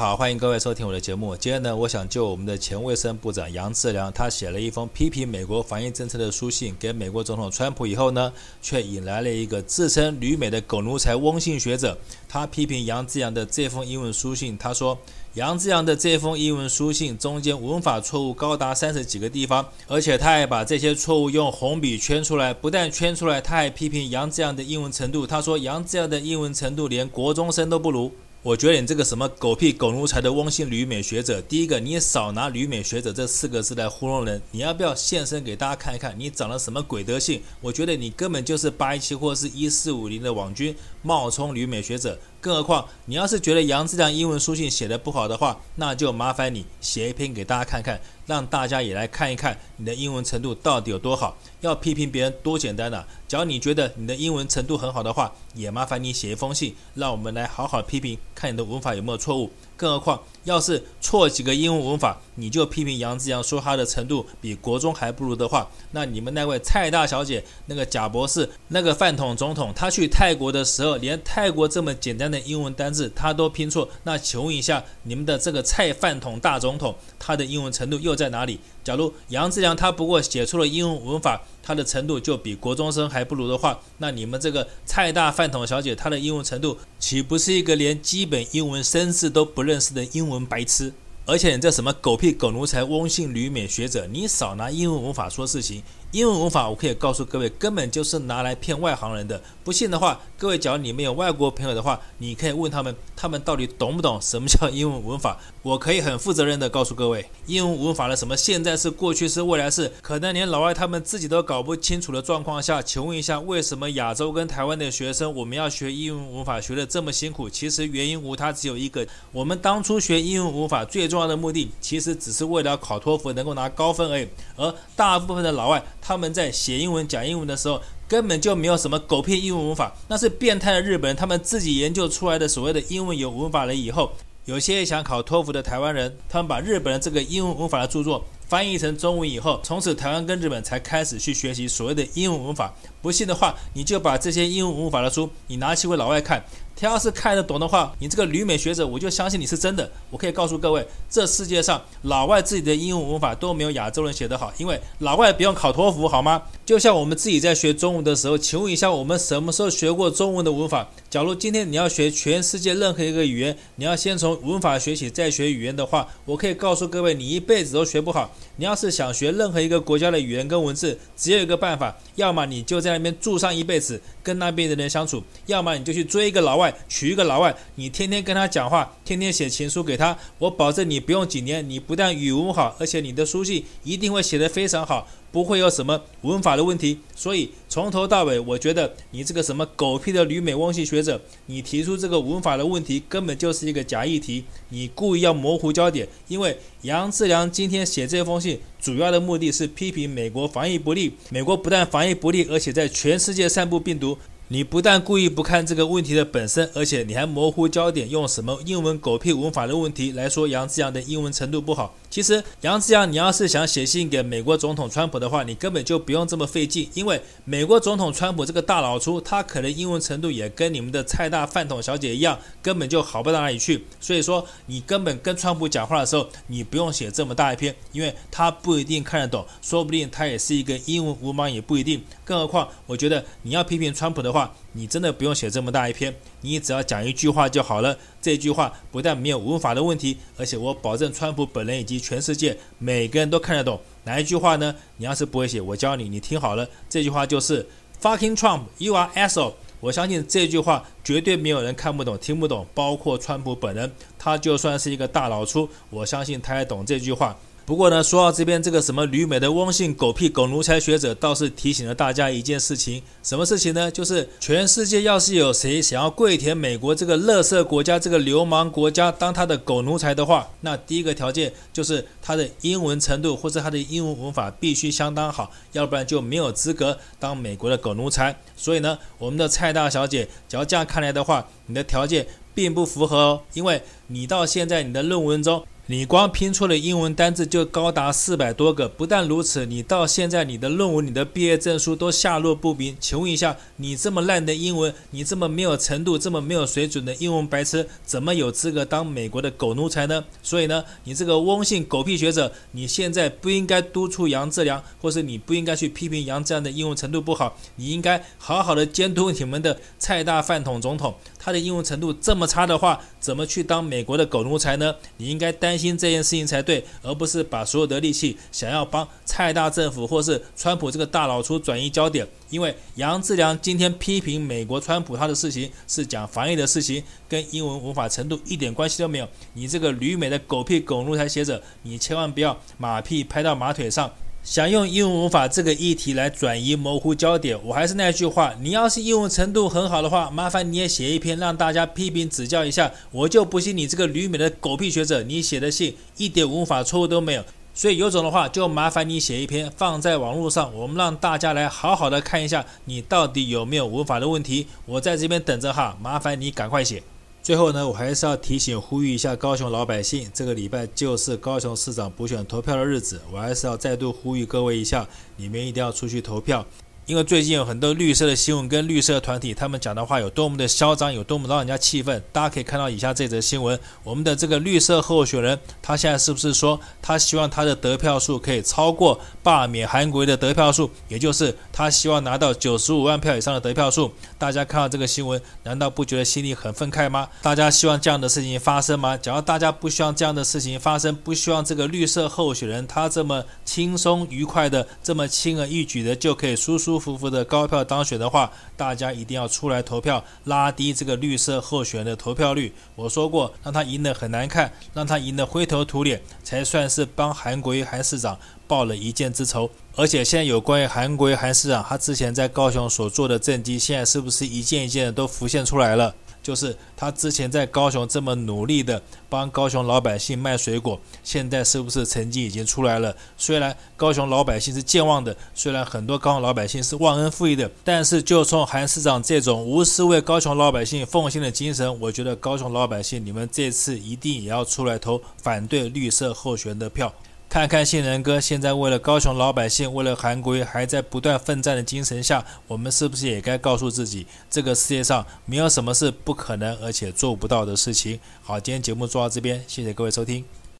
好，欢迎各位收听我的节目。今天呢，我想就我们的前卫生部长杨志良，他写了一封批评美国防疫政策的书信给美国总统川普以后呢，却引来了一个自称旅美的狗奴才翁姓学者，他批评杨志良的这封英文书信，他说杨志良的这封英文书信中间文法错误高达三十几个地方，而且他还把这些错误用红笔圈出来，不但圈出来，他还批评杨志良的英文程度，他说杨志良的英文程度连国中生都不如。我觉得你这个什么狗屁狗奴才的汪星旅美学者，第一个你少拿旅美学者这四个字来糊弄人，你要不要现身给大家看一看，你长了什么鬼德性？我觉得你根本就是八一七或是一四五零的网军冒充旅美学者。更何况，你要是觉得杨志良英文书信写的不好的话，那就麻烦你写一篇给大家看看，让大家也来看一看你的英文程度到底有多好。要批评别人多简单啊！只要你觉得你的英文程度很好的话，也麻烦你写一封信，让我们来好好批评，看你的文法有没有错误。更何况，要是错几个英文文法，你就批评杨志良说他的程度比国中还不如的话，那你们那位蔡大小姐、那个贾博士、那个饭桶总统，他去泰国的时候，连泰国这么简单的英文单字他都拼错，那请问一下，你们的这个蔡饭桶大总统，他的英文程度又在哪里？假如杨志良他不过写出了英文文法，他的程度就比国中生还不如的话，那你们这个蔡大饭桶小姐她的英文程度岂不是一个连基本英文生字都不认识的英文白痴？而且你这什么狗屁狗奴才翁姓吕美学者，你少拿英文文法说事情。英文文法我可以告诉各位，根本就是拿来骗外行人的。不信的话，各位假如你们有外国朋友的话，你可以问他们，他们到底懂不懂什么叫英文文法？我可以很负责任的告诉各位，英文文法的什么现在式、过去式、未来式，可能连老外他们自己都搞不清楚的状况下，请问一下，为什么亚洲跟台湾的学生我们要学英文文法学的这么辛苦？其实原因无他，只有一个，我们当初学英文文法最重要的目的，其实只是为了考托福能够拿高分而已，而大部分的老外。他们在写英文、讲英文的时候，根本就没有什么狗屁英文文法，那是变态的日本人他们自己研究出来的所谓的英文有文法了以后，有些想考托福的台湾人，他们把日本人这个英文文法的著作翻译成中文以后，从此台湾跟日本才开始去学习所谓的英文文法。不信的话，你就把这些英文文法的书，你拿去给老外看。他要是看得懂的话，你这个旅美学者，我就相信你是真的。我可以告诉各位，这世界上老外自己的英文文法都没有亚洲人写得好，因为老外不用考托福，好吗？就像我们自己在学中文的时候，请问一下，我们什么时候学过中文的文法？假如今天你要学全世界任何一个语言，你要先从文法学起，再学语言的话，我可以告诉各位，你一辈子都学不好。你要是想学任何一个国家的语言跟文字，只有一个办法，要么你就在那边住上一辈子，跟那边的人相处；要么你就去追一个老外。娶一个老外，你天天跟他讲话，天天写情书给他，我保证你不用几年，你不但语文好，而且你的书信一定会写得非常好，不会有什么文法的问题。所以从头到尾，我觉得你这个什么狗屁的旅美翁系学者，你提出这个文法的问题，根本就是一个假议题，你故意要模糊焦点。因为杨志良今天写这封信，主要的目的是批评美国防疫不力，美国不但防疫不力，而且在全世界散布病毒。你不但故意不看这个问题的本身，而且你还模糊焦点，用什么英文狗屁文法的问题来说杨志阳的英文程度不好。其实杨志阳，你要是想写信给美国总统川普的话，你根本就不用这么费劲，因为美国总统川普这个大老粗，他可能英文程度也跟你们的蔡大饭桶小姐一样，根本就好不到哪里去。所以说，你根本跟川普讲话的时候，你不用写这么大一篇，因为他不一定看得懂，说不定他也是一个英文文盲，也不一定。更何况，我觉得你要批评川普的话，你真的不用写这么大一篇，你只要讲一句话就好了。这句话不但没有文法的问题，而且我保证川普本人以及全世界每个人都看得懂。哪一句话呢？你要是不会写，我教你，你听好了，这句话就是 “Fucking Trump, you are asshole”。我相信这句话绝对没有人看不懂、听不懂，包括川普本人。他就算是一个大老粗，我相信他也懂这句话。不过呢，说到这边这个什么旅美的翁姓狗屁狗奴才学者，倒是提醒了大家一件事情，什么事情呢？就是全世界要是有谁想要跪舔美国这个垃圾国家、这个流氓国家当他的狗奴才的话，那第一个条件就是他的英文程度或者他的英文文法必须相当好，要不然就没有资格当美国的狗奴才。所以呢，我们的蔡大小姐，只要这样看来的话，你的条件并不符合哦，因为你到现在你的论文中。你光拼错的英文单字就高达四百多个。不但如此，你到现在你的论文、你的毕业证书都下落不明。请问一下，你这么烂的英文，你这么没有程度、这么没有水准的英文白痴，怎么有资格当美国的狗奴才呢？所以呢，你这个翁姓狗屁学者，你现在不应该督促杨志良，或是你不应该去批评杨志良的英文程度不好，你应该好好的监督你们的蔡大饭桶总统，他的英文程度这么差的话，怎么去当美国的狗奴才呢？你应该担心这件事情才对，而不是把所有的力气想要帮蔡大政府或是川普这个大老粗转移焦点。因为杨志良今天批评美国川普他的事情是讲防疫的事情，跟英文文法程度一点关系都没有。你这个旅美的狗屁狗奴才学者，你千万不要马屁拍到马腿上。想用英文文法这个议题来转移模糊焦点，我还是那句话，你要是英文程度很好的话，麻烦你也写一篇让大家批评指教一下。我就不信你这个旅美的狗屁学者，你写的信一点文法错误都没有。所以有种的话，就麻烦你写一篇放在网络上，我们让大家来好好的看一下你到底有没有文法的问题。我在这边等着哈，麻烦你赶快写。最后呢，我还是要提醒、呼吁一下高雄老百姓，这个礼拜就是高雄市长补选投票的日子，我还是要再度呼吁各位一下，你们一定要出去投票。因为最近有很多绿色的新闻跟绿色团体，他们讲的话有多么的嚣张，有多么让人家气愤。大家可以看到以下这则新闻：我们的这个绿色候选人，他现在是不是说他希望他的得票数可以超过罢免韩国的得票数？也就是他希望拿到九十五万票以上的得票数。大家看到这个新闻，难道不觉得心里很愤慨吗？大家希望这样的事情发生吗？假如大家不希望这样的事情发生，不希望这个绿色候选人他这么轻松愉快的、这么轻而易举的就可以舒舒服服的高票当选的话，大家一定要出来投票，拉低这个绿色候选的投票率。我说过，让他赢得很难看，让他赢得灰头土脸，才算是帮韩国瑜韩市长报了一箭之仇。而且现在有关于韩国瑜韩市长他之前在高雄所做的政绩，现在是不是一件一件的都浮现出来了？就是他之前在高雄这么努力的帮高雄老百姓卖水果，现在是不是成绩已经出来了？虽然高雄老百姓是健忘的，虽然很多高雄老百姓是忘恩负义的，但是就从韩市长这种无私为高雄老百姓奉献的精神，我觉得高雄老百姓你们这次一定也要出来投反对绿色候选的票。看看信仁哥现在为了高雄老百姓，为了韩国还在不断奋战的精神下，我们是不是也该告诉自己，这个世界上没有什么是不可能而且做不到的事情？好，今天节目做到这边，谢谢各位收听。